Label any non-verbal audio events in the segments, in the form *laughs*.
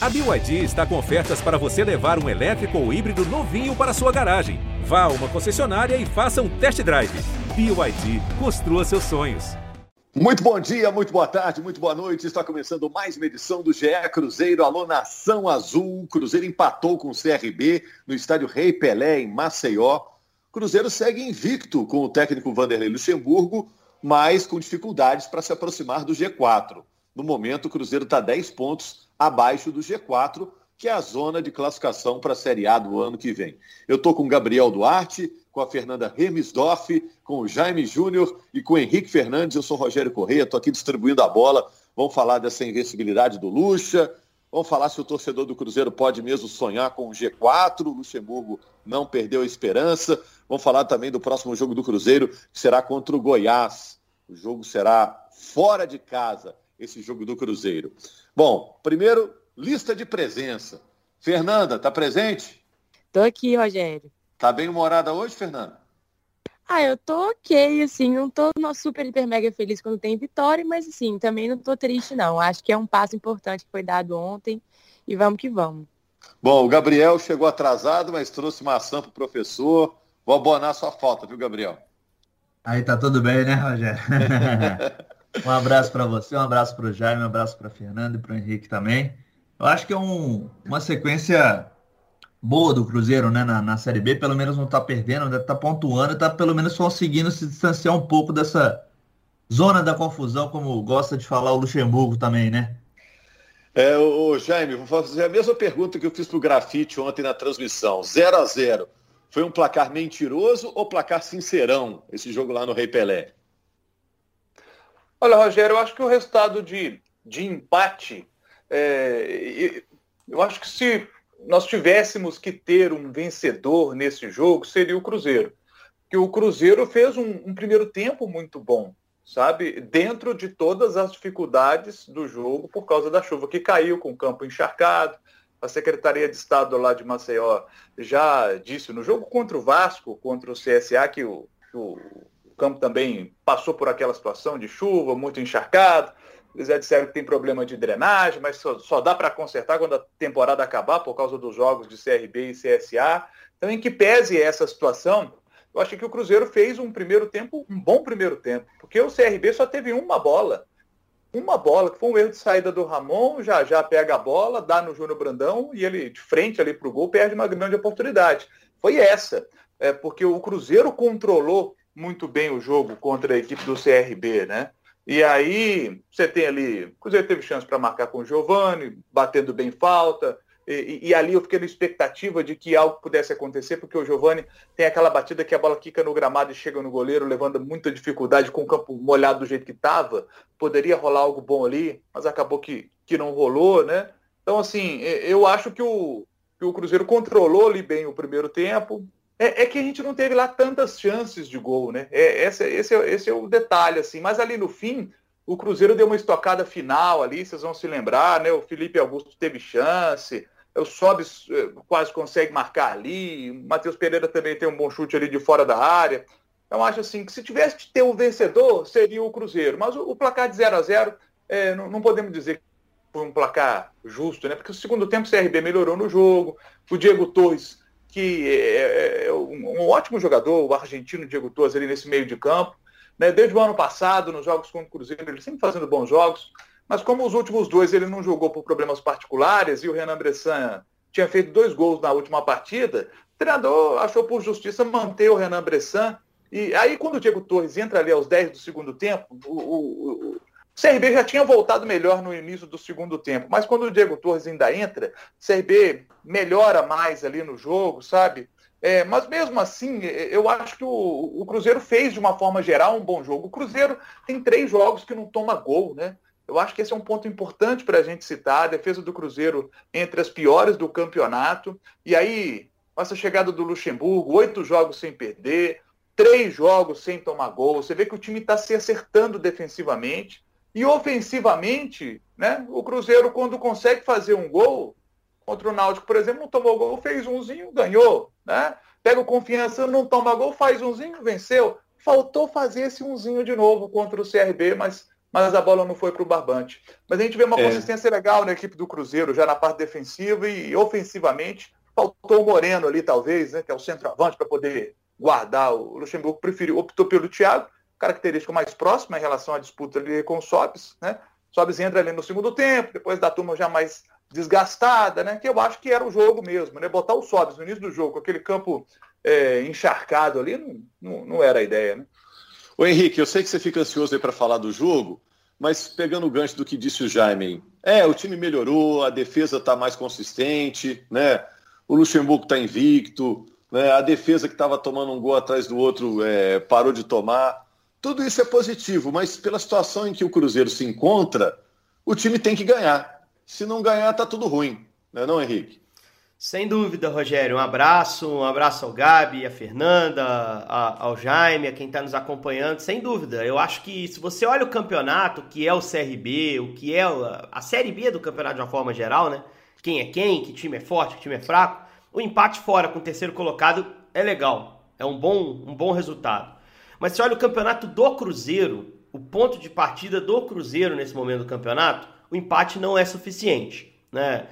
A BYD está com ofertas para você levar um elétrico ou híbrido novinho para sua garagem. Vá a uma concessionária e faça um test drive. BYD, construa seus sonhos. Muito bom dia, muito boa tarde, muito boa noite. Está começando mais uma edição do GE Cruzeiro. Alô, Nação Azul. Cruzeiro empatou com o CRB no estádio Rei Pelé, em Maceió. Cruzeiro segue invicto com o técnico Vanderlei Luxemburgo, mas com dificuldades para se aproximar do G4. No momento, o Cruzeiro está 10 pontos abaixo do G4, que é a zona de classificação para a Série A do ano que vem. Eu estou com Gabriel Duarte, com a Fernanda Remisdorf, com o Jaime Júnior e com o Henrique Fernandes. Eu sou Rogério Correia, estou aqui distribuindo a bola. Vamos falar dessa invencibilidade do Lucha. Vamos falar se o torcedor do Cruzeiro pode mesmo sonhar com o G4. O Luxemburgo não perdeu a esperança. Vamos falar também do próximo jogo do Cruzeiro, que será contra o Goiás. O jogo será fora de casa, esse jogo do Cruzeiro. Bom, primeiro, lista de presença. Fernanda, tá presente? Tô aqui, Rogério. Tá bem humorada hoje, Fernanda? Ah, eu tô ok, assim, não tô no super, hiper, mega feliz quando tem vitória, mas assim, também não tô triste, não. Acho que é um passo importante que foi dado ontem e vamos que vamos. Bom, o Gabriel chegou atrasado, mas trouxe maçã pro professor. Vou abonar sua falta, viu, Gabriel? Aí tá tudo bem, né, Rogério? *laughs* Um abraço para você, um abraço para o Jaime, um abraço para Fernando e para o Henrique também. Eu acho que é um, uma sequência boa do Cruzeiro né, na, na Série B, pelo menos não está perdendo, está pontuando, está pelo menos conseguindo se distanciar um pouco dessa zona da confusão, como gosta de falar o Luxemburgo também, né? É, o Jaime, vou fazer a mesma pergunta que eu fiz para o Grafite ontem na transmissão. 0 a 0 Foi um placar mentiroso ou placar sincerão, esse jogo lá no Rei Pelé? Olha, Rogério, eu acho que o resultado de, de empate, é, eu acho que se nós tivéssemos que ter um vencedor nesse jogo, seria o Cruzeiro. Que o Cruzeiro fez um, um primeiro tempo muito bom, sabe? Dentro de todas as dificuldades do jogo por causa da chuva que caiu, com o campo encharcado. A Secretaria de Estado lá de Maceió já disse no jogo contra o Vasco, contra o CSA, que o, que o campo também passou por aquela situação de chuva, muito encharcado. Eles já disseram que tem problema de drenagem, mas só, só dá para consertar quando a temporada acabar, por causa dos jogos de CRB e CSA. Então, em que pese essa situação, eu achei que o Cruzeiro fez um primeiro tempo, um bom primeiro tempo, porque o CRB só teve uma bola. Uma bola, que foi um erro de saída do Ramon, já já pega a bola, dá no Júnior Brandão e ele, de frente ali para o gol, perde uma grande oportunidade. Foi essa, é, porque o Cruzeiro controlou muito bem o jogo contra a equipe do CRB, né? E aí você tem ali, o Cruzeiro teve chance para marcar com o Giovani, batendo bem falta, e, e, ali eu fiquei na expectativa de que algo pudesse acontecer, porque o Giovani tem aquela batida que a bola quica no gramado e chega no goleiro, levando muita dificuldade com o campo molhado do jeito que estava. Poderia rolar algo bom ali, mas acabou que, que não rolou, né? Então, assim, eu acho que o, que o Cruzeiro controlou ali bem o primeiro tempo, é, é, que a gente não teve lá tantas chances de gol, né? É, esse, esse, é, esse é o detalhe, assim. Mas ali no fim, o Cruzeiro deu uma estocada final ali, vocês vão se lembrar, né? O Felipe Augusto teve chance, o Sobis eh, quase consegue marcar ali, o Matheus Pereira também tem um bom chute ali de fora da área. Então acho assim que se tivesse que ter um vencedor, seria o Cruzeiro. Mas o, o placar de 0 a 0 é, não, não, podemos dizer que foi um placar justo, né? Porque o segundo tempo o CRB melhorou no jogo, o Diego Torres que é, é, é um, ótimo jogador, o argentino Diego Torres ali nesse meio de campo. Né? Desde o ano passado, nos jogos contra o Cruzeiro, ele sempre fazendo bons jogos, mas como os últimos dois ele não jogou por problemas particulares e o Renan Bressan tinha feito dois gols na última partida, o treinador achou por justiça manter o Renan Bressan. E aí, quando o Diego Torres entra ali aos 10 do segundo tempo, o, o, o CRB já tinha voltado melhor no início do segundo tempo, mas quando o Diego Torres ainda entra, o CRB melhora mais ali no jogo, sabe? É, mas mesmo assim, eu acho que o, o, Cruzeiro fez de uma forma geral um bom jogo. O Cruzeiro tem três jogos que não toma gol, né? Eu acho que esse é um ponto importante para a gente citar. A defesa do Cruzeiro entre as piores do campeonato. E aí, essa chegada do Luxemburgo, oito jogos sem perder, três jogos sem tomar gol. Você vê que o time está se acertando defensivamente. E ofensivamente, né, o Cruzeiro, quando consegue fazer um gol, contra o Náutico, por exemplo, não tomou gol, fez umzinho, ganhou. Né? Pega o confiança, não toma gol, faz umzinho, venceu. Faltou fazer esse umzinho de novo contra o CRB, mas mas a bola não foi para o barbante. Mas a gente vê uma é. consistência legal na equipe do Cruzeiro, já na parte defensiva e ofensivamente. Faltou o Moreno ali, talvez, né, que é o centroavante, para poder guardar. O Luxemburgo preferiu, optou pelo Thiago, característica mais próxima em relação à disputa ali com o Sobis. Né? Sobis entra ali no segundo tempo, depois da turma já mais desgastada, né? que eu acho que era o jogo mesmo. Né? Botar o Sobis no início do jogo, com aquele campo é, encharcado ali, não, não, não era a ideia. Né? Ô Henrique, eu sei que você fica ansioso aí para falar do jogo, mas pegando o gancho do que disse o Jaime, é, o time melhorou, a defesa está mais consistente, né? O Luxemburgo está invicto, né? a defesa que estava tomando um gol atrás do outro é, parou de tomar. Tudo isso é positivo, mas pela situação em que o Cruzeiro se encontra, o time tem que ganhar. Se não ganhar, tá tudo ruim, não é não, Henrique? Sem dúvida, Rogério. Um abraço, um abraço ao Gabi, a Fernanda, a, ao Jaime, a quem está nos acompanhando. Sem dúvida. Eu acho que se você olha o campeonato, o que é o CRB, o que é a, a Série B do campeonato de uma forma geral, né? Quem é quem, que time é forte, que time é fraco. O empate fora com o terceiro colocado é legal. É um bom, um bom resultado. Mas se olha o campeonato do Cruzeiro, o ponto de partida do Cruzeiro nesse momento do campeonato, o empate não é suficiente, né?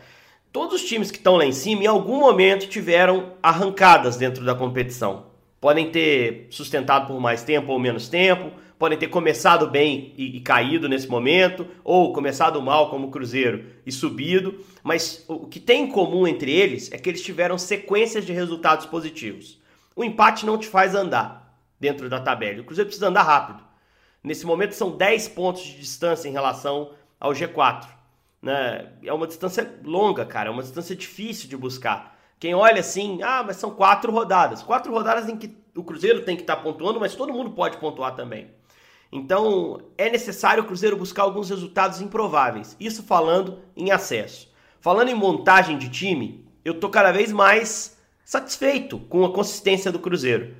Todos os times que estão lá em cima, em algum momento, tiveram arrancadas dentro da competição. Podem ter sustentado por mais tempo ou menos tempo, podem ter começado bem e, e, caído nesse momento, ou começado mal como o Cruzeiro e subido, mas o que tem em comum entre eles é que eles tiveram sequências de resultados positivos. O empate não te faz andar dentro da tabela, o Cruzeiro precisa andar rápido. Nesse momento são 10 pontos de distância em relação ao G4. Né? É uma distância longa, cara, é uma distância difícil de buscar. Quem olha assim, ah, mas são quatro rodadas. Quatro rodadas em que o Cruzeiro tem que estar tá pontuando, mas todo mundo pode pontuar também. Então, é necessário o Cruzeiro buscar alguns resultados improváveis. Isso falando em acesso. Falando em montagem de time, eu tô cada vez mais satisfeito com a consistência do Cruzeiro.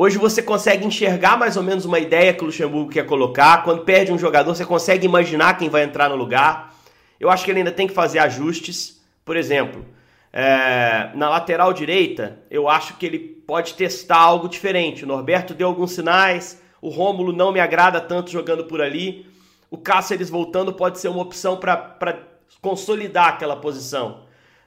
Hoje você consegue enxergar mais ou menos uma ideia que o Luxemburgo quer colocar. Quando perde um jogador, você consegue imaginar quem vai entrar no lugar. Eu acho que ele ainda tem que fazer ajustes. Por exemplo, é, na lateral direita, eu acho que ele pode testar algo diferente. O Norberto deu alguns sinais, o Rômulo não me agrada tanto jogando por ali. O Cáceres voltando pode ser uma opção para consolidar aquela posição.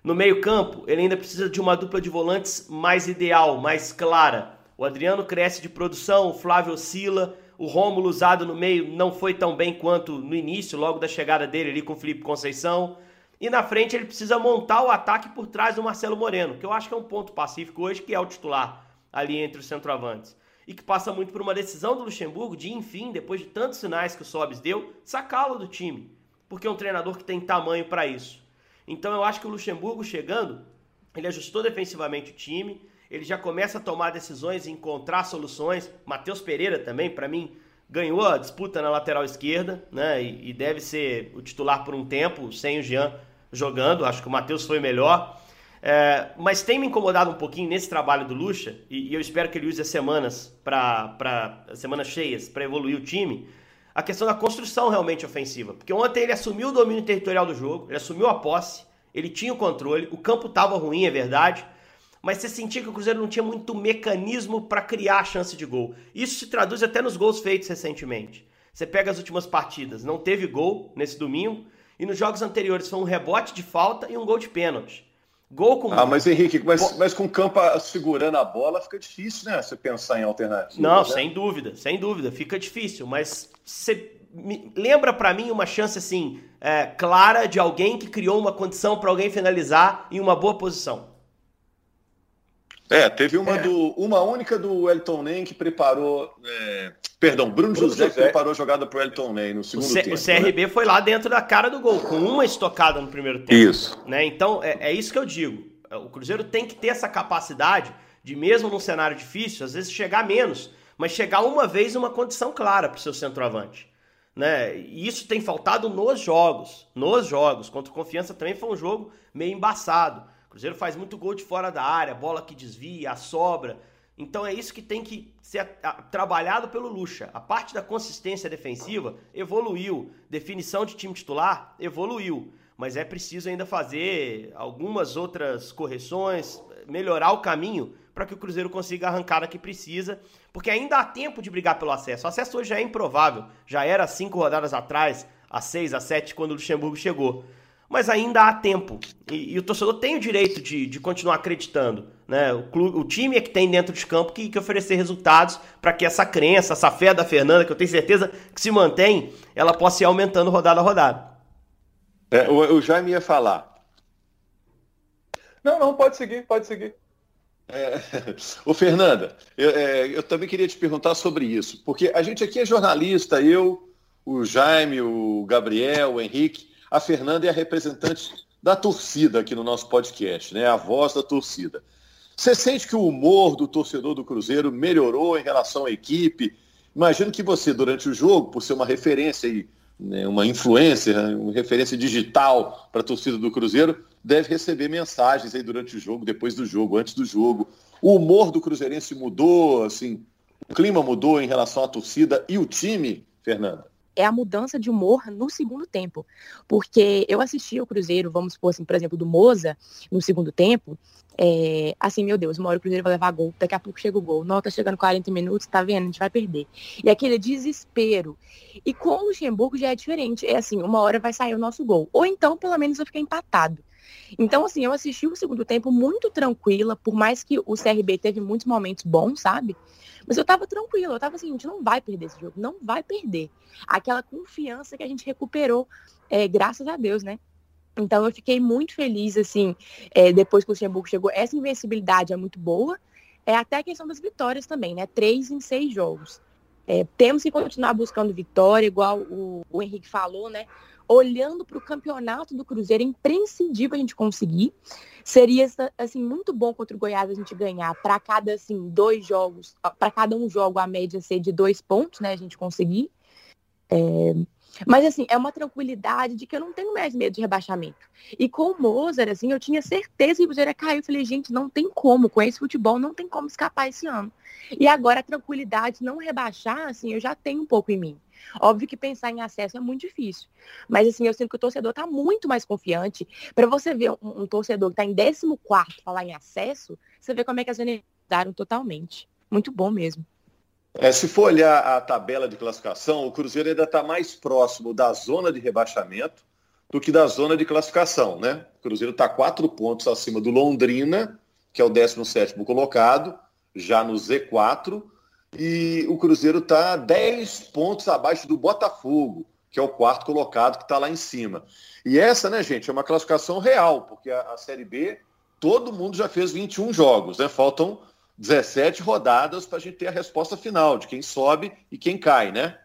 No meio-campo, ele ainda precisa de uma dupla de volantes mais ideal, mais clara. O Adriano cresce de produção, o Flávio oscila, o Rômulo usado no meio não foi tão bem quanto no início, logo da chegada dele ali com o Felipe Conceição. E na frente ele precisa montar o ataque por trás do Marcelo Moreno, que eu acho que é um ponto pacífico hoje, que é o titular ali entre os centroavantes. E que passa muito por uma decisão do Luxemburgo de, enfim, depois de tantos sinais que o Sobis deu, sacá-lo do time. Porque é um treinador que tem tamanho para isso. Então eu acho que o Luxemburgo chegando, ele ajustou defensivamente o time, ele já começa a tomar decisões e encontrar soluções. Matheus Pereira também, para mim, ganhou a disputa na lateral esquerda, né? E, e, deve ser o titular por um tempo, sem o Jean jogando. Acho que o Matheus foi melhor. É, mas tem me incomodado um pouquinho nesse trabalho do Lucha, e, e eu espero que ele use as semanas para semanas cheias para evoluir o time. A questão da construção realmente ofensiva. Porque ontem ele assumiu o domínio territorial do jogo, ele assumiu a posse, ele tinha o controle, o campo estava ruim, é verdade mas você sentia que o Cruzeiro não tinha muito mecanismo para criar a chance de gol. Isso se traduz até nos gols feitos recentemente. Você pega as últimas partidas, não teve gol nesse domingo, e nos jogos anteriores foi um rebote de falta e um gol de pênalti. Gol com. Ah, mas Henrique, mas, mas com o campo segurando a bola fica difícil, né? Você pensar em alternativa. Não, né? sem dúvida, sem dúvida, fica difícil. Mas você lembra para mim uma chance assim é, clara de alguém que criou uma condição para alguém finalizar em uma boa posição. É, teve uma, é. Do, uma única do Elton Nem que preparou. É, perdão, Bruno, Bruno José, José, preparou a jogada para o Elton Nem no segundo o C, tempo. O CRB né? foi lá dentro da cara do gol, com uma estocada no primeiro tempo. Isso. Né? Então, é, é isso que eu digo. O Cruzeiro tem que ter essa capacidade de, mesmo num cenário difícil, às vezes chegar menos, mas chegar uma vez uma condição clara para o seu centroavante. Né? E isso tem faltado nos jogos. Nos jogos. Contra o Confiança também foi um jogo meio embaçado. Cruzeiro faz muito gol de fora da área, bola que desvia, a sobra. Então é isso que tem que ser trabalhado pelo Lucha. A parte da consistência defensiva evoluiu, definição de time titular evoluiu, mas é preciso ainda fazer algumas outras correções, melhorar o caminho para que o Cruzeiro consiga arrancar a que precisa, porque ainda há tempo de brigar pelo acesso. O acesso hoje já é improvável, já era cinco rodadas atrás, a seis, a sete, quando o Luxemburgo chegou. Mas ainda há tempo. E, e o torcedor tem o direito de, de continuar acreditando. Né? O, clube, o time é que tem dentro de campo que, que oferecer resultados para que essa crença, essa fé da Fernanda, que eu tenho certeza que se mantém, ela possa ir aumentando rodada a rodada. É, o, o Jaime ia falar. Não, não, pode seguir, pode seguir. É, *laughs* o Fernanda, eu, é, eu, também queria te perguntar sobre isso, porque a gente aqui é jornalista, eu, o Jaime, o Gabriel, o Henrique, a Fernanda é a representante da torcida aqui no nosso podcast, né? A voz da torcida. Você sente que o humor do torcedor do Cruzeiro melhorou em relação à equipe? Imagino que você, durante o jogo, por ser uma referência e né, uma influência, uma referência digital para a torcida do Cruzeiro, deve receber mensagens aí durante o jogo, depois do jogo, antes do jogo. O humor do Cruzeirense mudou, assim, o clima mudou em relação à torcida e o time, Fernanda? É a mudança de humor no segundo tempo. Porque eu assisti o Cruzeiro, vamos supor assim, por exemplo, do Moza, no segundo tempo, é, assim, meu Deus, uma hora o Cruzeiro vai levar gol, daqui a pouco chega o gol. Não, tá chegando 40 minutos, tá vendo? A gente vai perder. E aquele desespero. E com o Luxemburgo já é diferente. É assim, uma hora vai sair o nosso gol. Ou então, pelo menos, vai ficar empatado. Então, assim, eu assisti o segundo tempo muito tranquila, por mais que o CRB teve muitos momentos bons, sabe? Mas eu tava tranquila, eu tava assim, a gente não vai perder esse jogo, não vai perder. Aquela confiança que a gente recuperou, é, graças a Deus, né? Então eu fiquei muito feliz, assim, é, depois que o Luxemburgo chegou. Essa invencibilidade é muito boa. É até a questão das vitórias também, né? Três em seis jogos. É, temos que continuar buscando vitória, igual o, o Henrique falou, né? Olhando para o campeonato do Cruzeiro, é imprescindível a gente conseguir. Seria assim muito bom contra o Goiás a gente ganhar para cada assim dois jogos, para cada um jogo a média ser de dois pontos, né? A gente conseguir. É... Mas assim, é uma tranquilidade de que eu não tenho mais medo de rebaixamento. E com o Mozart, assim, eu tinha certeza que o Cruzeiro ia cair. Eu falei, gente, não tem como, com esse futebol não tem como escapar esse ano. E agora a tranquilidade, não rebaixar, assim, eu já tenho um pouco em mim. Óbvio que pensar em acesso é muito difícil. Mas assim, eu sinto que o torcedor está muito mais confiante. Para você ver um, um torcedor que está em 14 falar em acesso, você vê como é que as unidades mudaram totalmente. Muito bom mesmo. É, se for olhar a tabela de classificação, o Cruzeiro ainda está mais próximo da zona de rebaixamento do que da zona de classificação, né? O Cruzeiro está quatro pontos acima do Londrina, que é o 17 colocado, já no Z4, e o Cruzeiro está 10 pontos abaixo do Botafogo, que é o quarto colocado que está lá em cima. E essa, né, gente, é uma classificação real, porque a, a Série B, todo mundo já fez 21 jogos, né? Faltam 17 rodadas para a gente ter a resposta final de quem sobe e quem cai, né?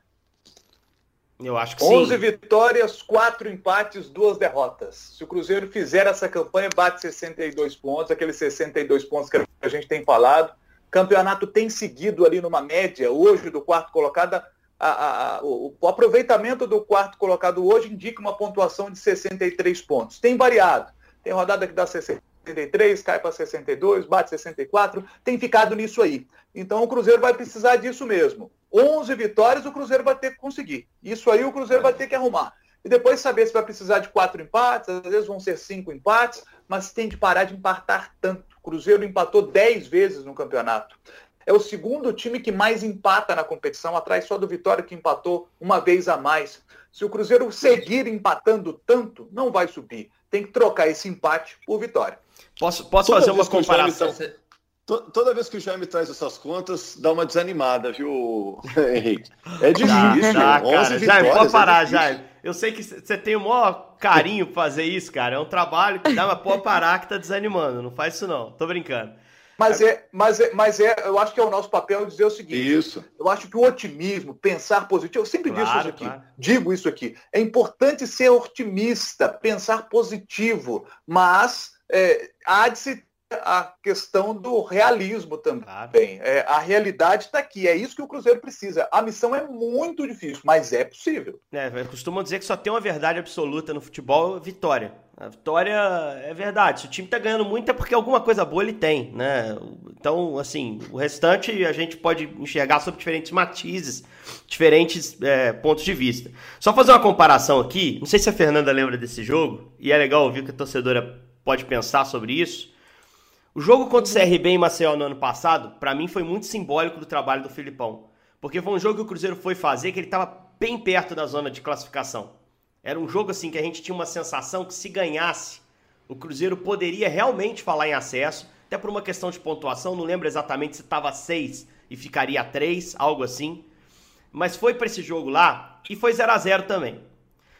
Eu acho que 11 sim. vitórias, 4 empates, 2 derrotas. Se o Cruzeiro fizer essa campanha, bate 62 pontos, aqueles 62 pontos que a gente tem falado campeonato tem seguido ali numa média hoje do quarto colocado. A, a, a, o, o, aproveitamento do quarto colocado hoje indica uma pontuação de 63 pontos. Tem variado. Tem rodada que dá 63, cai para 62, bate 64, tem ficado nisso aí. Então o Cruzeiro vai precisar disso mesmo. 11 vitórias o Cruzeiro vai ter que conseguir. Isso aí o Cruzeiro vai ter que arrumar. E depois saber se vai precisar de quatro empates, às vezes vão ser cinco empates, mas tem de parar de empatar tanto. Cruzeiro empatou 10 vezes no campeonato. É o segundo time que mais empata na competição, atrás só do Vitória que empatou uma vez a mais. Se o Cruzeiro seguir empatando tanto, não vai subir. Tem que trocar esse empate por vitória. Posso, posso fazer uma comparação? Toda vez que o Jaime traz essas contas, dá uma desanimada, viu, *laughs* Henrique? É difícil. Tá, tá, cara. Jaime, pode é parar, é Jaime. Eu sei que você tem o maior carinho pra fazer isso, cara. É um trabalho que dá, mas pode parar que tá desanimando. Não faz isso não. Tô brincando. Mas é, mas é, mas é, eu acho que é o nosso papel dizer o seguinte. Isso. Eu acho que o otimismo, pensar positivo, eu sempre claro, isso aqui, claro. digo isso aqui. É importante ser otimista, pensar positivo, mas é, há de se a questão do realismo também. Claro. É, a realidade está aqui, é isso que o Cruzeiro precisa. A missão é muito difícil, mas é possível. É, costumam dizer que só tem uma verdade absoluta no futebol, vitória. A vitória é verdade. Se o time está ganhando muito é porque alguma coisa boa ele tem, né? Então, assim, o restante a gente pode enxergar sob diferentes matizes, diferentes é, pontos de vista. Só fazer uma comparação aqui, não sei se a Fernanda lembra desse jogo, e é legal ouvir que a torcedora pode pensar sobre isso. O jogo contra o CRB em Maceió no ano passado, para mim foi muito simbólico do trabalho do Filipão. Porque foi um jogo que o Cruzeiro foi fazer que ele estava bem perto da zona de classificação. Era um jogo assim que a gente tinha uma sensação que se ganhasse, o Cruzeiro poderia realmente falar em acesso, até por uma questão de pontuação, não lembro exatamente se estava 6 e ficaria 3, algo assim. Mas foi para esse jogo lá e foi 0 a 0 também.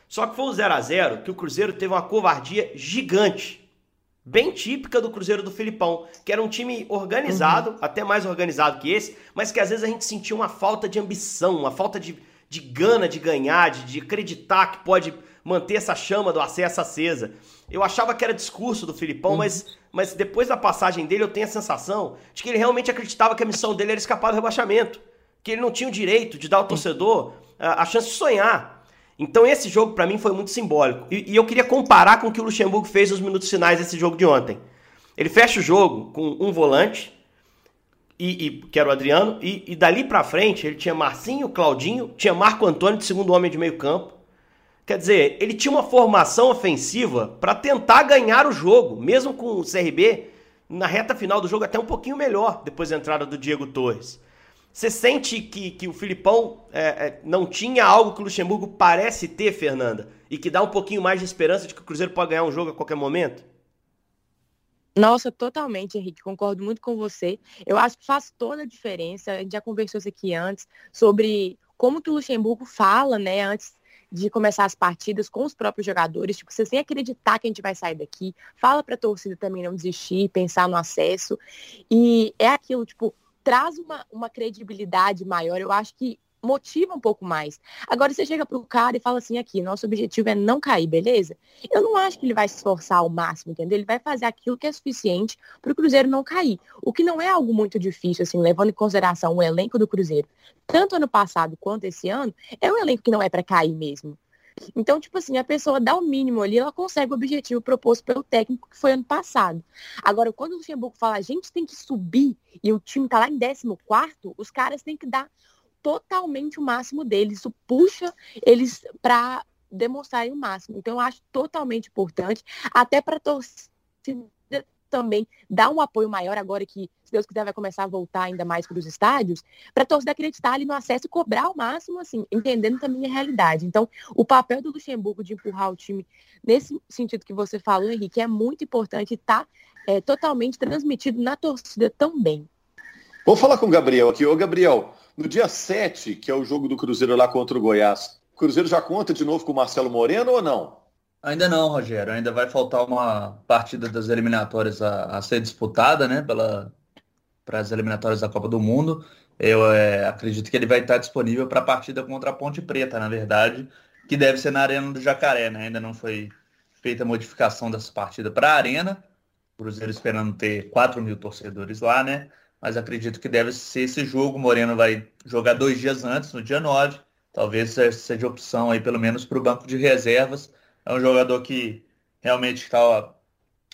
Só que foi um 0 a 0 que o Cruzeiro teve uma covardia gigante. Bem típica do Cruzeiro do Filipão, que era um time organizado, uhum. até mais organizado que esse, mas que às vezes a gente sentia uma falta de ambição, uma falta de, de gana de ganhar, de, de acreditar que pode manter essa chama do acesso acesa. Eu achava que era discurso do Filipão, uhum. mas, mas depois da passagem dele eu tenho a sensação de que ele realmente acreditava que a missão dele era escapar do rebaixamento. Que ele não tinha o direito de dar ao torcedor a, a chance de sonhar. Então esse jogo para mim foi muito simbólico. E, e, eu queria comparar com o que o Luxemburgo fez nos minutos finais desse jogo de ontem. Ele fecha o jogo com um volante, e, e que era o Adriano, e, e dali para frente ele tinha Marcinho, Claudinho, tinha Marco Antônio de segundo homem de meio campo. Quer dizer, ele tinha uma formação ofensiva para tentar ganhar o jogo, mesmo com o CRB na reta final do jogo até um pouquinho melhor depois da entrada do Diego Torres. Você sente que, que o Filipão é, é, não tinha algo que o Luxemburgo parece ter, Fernanda? E que dá um pouquinho mais de esperança de que o Cruzeiro pode ganhar um jogo a qualquer momento? Nossa, totalmente, Henrique. Concordo muito com você. Eu acho que faz toda a diferença. A gente já conversou isso aqui antes sobre como que o Luxemburgo fala, né, antes de começar as partidas com os próprios jogadores, tipo, você sem acreditar que a gente vai sair daqui, fala para a torcida também não desistir, pensar no acesso. E é aquilo, tipo, traz uma, uma credibilidade maior. Eu acho que motiva um pouco mais. Agora você chega pro cara e fala assim aqui, nosso objetivo é não cair, beleza? Eu não acho que ele vai se esforçar ao máximo, entendeu? Ele vai fazer aquilo que é suficiente para o Cruzeiro não cair. O que não é algo muito difícil, assim, levando em consideração o elenco do Cruzeiro, tanto ano passado quanto esse ano, é um elenco que não é para cair mesmo. Então, tipo assim, a pessoa dá o mínimo ali, ela consegue o objetivo proposto pelo técnico que foi ano passado. Agora, quando o Luxemburgo fala, a gente tem que subir e o time tá lá em 14, os caras têm que dar totalmente o máximo deles. Isso puxa eles para demonstrarem o máximo. Então, eu acho totalmente importante, até para torcida também dar um apoio maior agora que, se Deus quiser, vai começar a voltar ainda mais para os estádios, para a torcida acreditar ali no acesso e cobrar o máximo, assim, entendendo também a realidade. Então, o papel do Luxemburgo de empurrar o time nesse sentido que você falou, Henrique, é muito importante e está é, totalmente transmitido na torcida também. Vou falar com o Gabriel aqui. Ô, Gabriel, no dia 7, que é o jogo do Cruzeiro lá contra o Goiás, o Cruzeiro já conta de novo com o Marcelo Moreno ou não? Ainda não, Rogério. Ainda vai faltar uma partida das eliminatórias a, a ser disputada, né? Para as eliminatórias da Copa do Mundo. Eu é, acredito que ele vai estar disponível para a partida contra a Ponte Preta, na verdade, que deve ser na Arena do Jacaré, né? Ainda não foi feita a modificação dessa partida para a Arena. Cruzeiro esperando ter 4 mil torcedores lá, né? Mas acredito que deve ser esse jogo. O Moreno vai jogar dois dias antes, no dia 9. Talvez seja opção aí, pelo menos, para o banco de reservas é um jogador que realmente está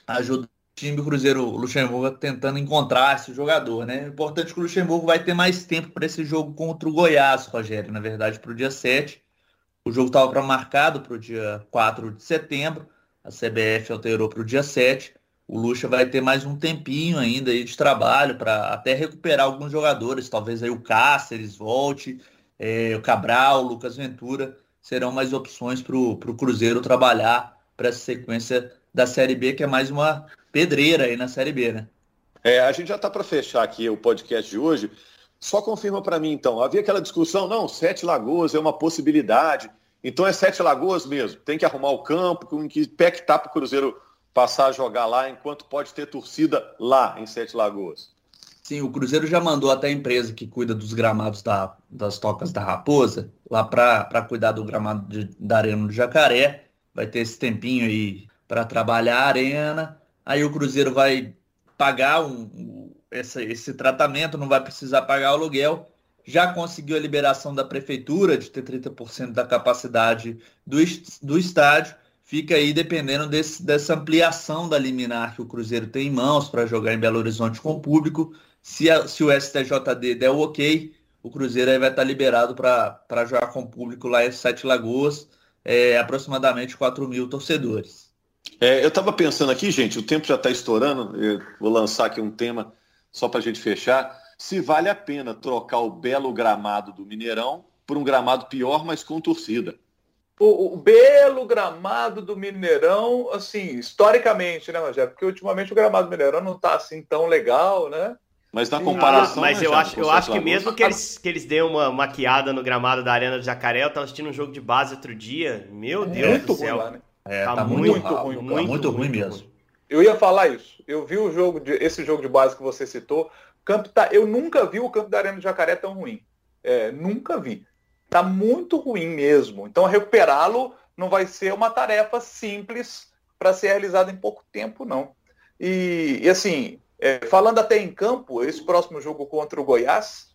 ajudando o time do Cruzeiro o Luxemburgo tentando encontrar esse jogador, né? Importante é que o Luxemburgo vai ter mais tempo para esse jogo contra o Goiás, Rogério, na verdade, para o dia 7. O jogo estava marcado para o dia 4 de setembro, a CBF alterou para o dia 7. O Luxa vai ter mais um tempinho ainda aí de trabalho para até recuperar alguns jogadores, talvez aí o Cáceres volte, é, o Cabral, o Lucas Ventura serão mais opções para o Cruzeiro trabalhar para essa sequência da Série B, que é mais uma pedreira aí na Série B, né? É, a gente já está para fechar aqui o podcast de hoje. Só confirma para mim, então. Havia aquela discussão, não, Sete Lagoas é uma possibilidade. Então é Sete Lagoas mesmo. Tem que arrumar o campo, com que pé que tá para o Cruzeiro passar a jogar lá, enquanto pode ter torcida lá em Sete Lagoas. Sim, o Cruzeiro já mandou até a empresa que cuida dos gramados da, das tocas da Raposa lá para cuidar do gramado de, da Arena do Jacaré. Vai ter esse tempinho aí para trabalhar a arena. Aí o Cruzeiro vai pagar um, um, esse, esse tratamento, não vai precisar pagar o aluguel. Já conseguiu a liberação da prefeitura de ter 30% da capacidade do, do estádio. Fica aí dependendo desse, dessa ampliação da liminar que o Cruzeiro tem em mãos para jogar em Belo Horizonte com o público. Se, a, se o STJD der o ok, o Cruzeiro aí vai estar liberado para jogar com o público lá em Sete Lagoas, é, aproximadamente 4 mil torcedores. É, eu estava pensando aqui, gente, o tempo já está estourando, eu vou lançar aqui um tema só para a gente fechar. Se vale a pena trocar o belo gramado do Mineirão por um gramado pior, mas com torcida. O, o belo gramado do Mineirão, assim, historicamente, né, Rogério? Porque ultimamente o gramado do Mineirão não está assim tão legal, né? Mas na comparação. Mas né, eu acho, eu acho que mesmo que eles, que eles dêem uma maquiada no gramado da Arena do Jacaré, eu estava assistindo um jogo de base outro dia. Meu Deus do céu. Lá, né? É, tá, tá muito, muito, ruim, muito, muito, muito ruim mesmo. Eu ia falar isso. Eu vi o jogo de, esse jogo de base que você citou. Campo tá, eu nunca vi o campo da Arena do Jacaré tão ruim. É, nunca vi. Tá muito ruim mesmo. Então recuperá-lo não vai ser uma tarefa simples para ser realizada em pouco tempo, não. E, e assim, é, falando até em campo, esse próximo jogo contra o Goiás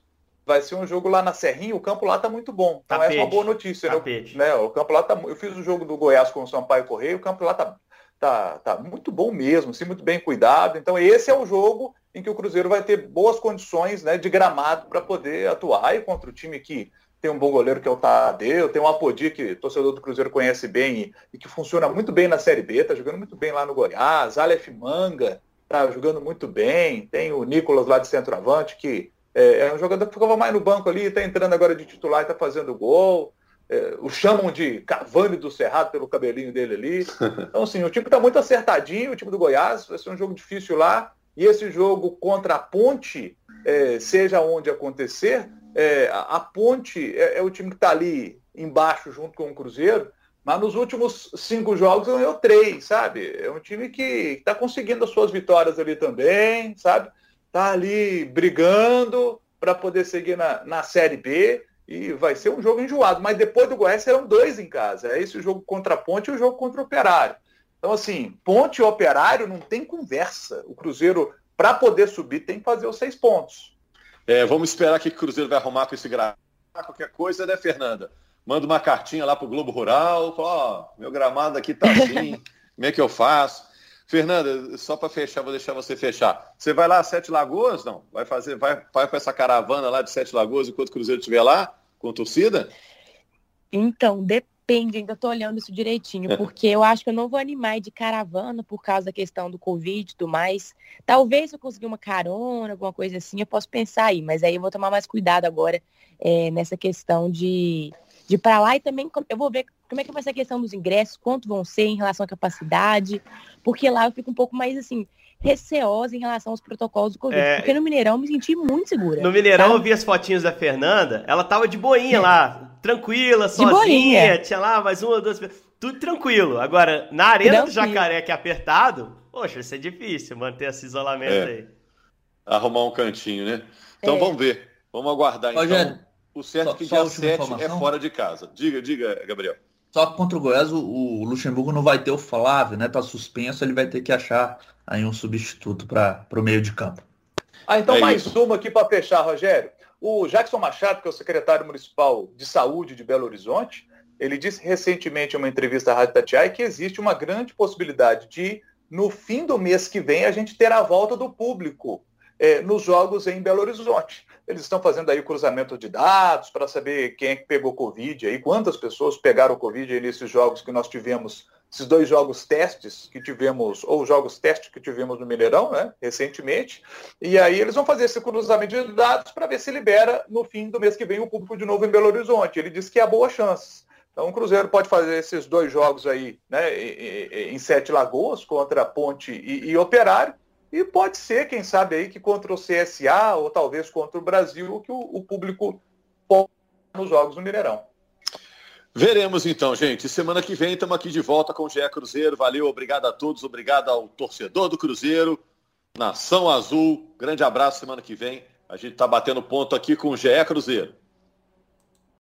vai ser um jogo lá na Serrinha, o campo lá tá muito bom. Então Tapete. essa é uma boa notícia, né? né? O campo lá tá. Eu fiz o jogo do Goiás com o Sampaio Correio, o campo lá tá, tá, tá muito bom mesmo, assim, muito bem cuidado. Então esse é o jogo em que o Cruzeiro vai ter boas condições né, de gramado para poder atuar e contra o time que tem um bom goleiro que é o Tadeu, tem o Apodi que o torcedor do Cruzeiro conhece bem e, e, que funciona muito bem na Série B, tá jogando muito bem lá no Goiás, Aleph Manga tá jogando muito bem, tem o Nicolas lá de centroavante que é, é um jogador que ficava mais no banco ali, está entrando agora de titular e está fazendo gol. É, o chamam de Cavani do Cerrado pelo cabelinho dele ali. *laughs* Então, assim, o time está muito acertadinho, o time do Goiás, vai ser um jogo difícil lá. E esse jogo contra a Ponte, é, seja onde acontecer, é, a, a, Ponte é, é o time que está ali embaixo junto com o Cruzeiro, mas nos últimos cinco jogos ganhou três, sabe? É um time que está conseguindo as suas vitórias ali também, sabe? tá ali brigando para poder seguir na, na Série B e vai ser um jogo enjoado. Mas depois do Goiás serão dois em casa. É esse o jogo contra a Ponte e o jogo contra o Operário. Então, assim, Ponte e Operário não tem conversa. O Cruzeiro, para poder subir, tem que fazer os seis pontos. É, vamos esperar que o Cruzeiro vai arrumar com esse gramado. Qualquer coisa, né, Fernanda? Manda uma cartinha lá pro Globo Rural, ó, oh, meu gramado aqui tá *laughs* assim, como é que eu faço? Fernanda, só para fechar, vou deixar você fechar. Você vai lá a Sete Lagoas, não? Vai fazer, vai, vai para essa caravana lá de Sete Lagoas enquanto o Cruzeiro estiver lá, com torcida? Então, depende, ainda estou olhando isso direitinho, porque eu acho que eu não vou animar de caravana por causa da questão do Covid e tudo mais. Talvez eu conseguir uma carona, alguma coisa assim, eu posso pensar aí, mas aí eu vou tomar mais cuidado agora é, nessa questão de de ir para lá e também eu vou ver como é que vai ser a questão dos ingressos, quanto vão ser em relação à capacidade, porque lá eu fico um pouco mais assim, receosa em relação aos protocolos do Covid. É... Porque no Mineirão eu me senti muito segura. No Mineirão sabe? eu vi as fotinhas da Fernanda, ela tava de boinha é. lá, tranquila, sozinha, tinha lá mais uma, duas, tudo tranquilo. Agora, na arena tranquilo. do Jacaré, que é apertado, poxa, vai ser difícil manter esse isolamento é. aí. Arrumar um cantinho, né? Então é. vamos ver, vamos aguardar Rogério, então. O certo só, é que dia 7 é fora de casa. Diga, diga, Gabriel. Só que contra o Goiás, o, o Luxemburgo não vai ter o Flávio, né? Tá suspenso, ele vai ter que achar aí um substituto para o meio de campo. Ah, então é mais isso. uma aqui para fechar, Rogério. O Jackson Machado, que é o secretário municipal de saúde de Belo Horizonte, ele disse recentemente em uma entrevista à Rádio Tatiai que existe uma grande possibilidade de, no fim do mês que vem, a gente ter a volta do público é, nos jogos em Belo Horizonte. Eles estão fazendo aí cruzamento de dados para saber quem é que pegou Covid aí, quantas pessoas pegaram Covid aí nesses jogos que nós tivemos, esses dois jogos testes que tivemos, ou jogos testes que tivemos no Mineirão, né, recentemente. E aí eles vão fazer esse cruzamento de dados para ver se libera no fim do mês que vem o público de novo em Belo Horizonte. Ele disse que há boas chances. Então o Cruzeiro pode fazer esses dois jogos aí, né, em Sete Lagoas contra Ponte e, e Operário e pode ser, quem sabe aí, que contra o CSA ou talvez contra o Brasil, que o, o público pode nos jogos no Mineirão. Veremos então, gente. Semana que vem estamos aqui de volta com o GE Cruzeiro. Valeu, obrigado a todos, obrigado ao torcedor do Cruzeiro, Nação Azul. Grande abraço semana que vem. A gente está batendo ponto aqui com o GE Cruzeiro.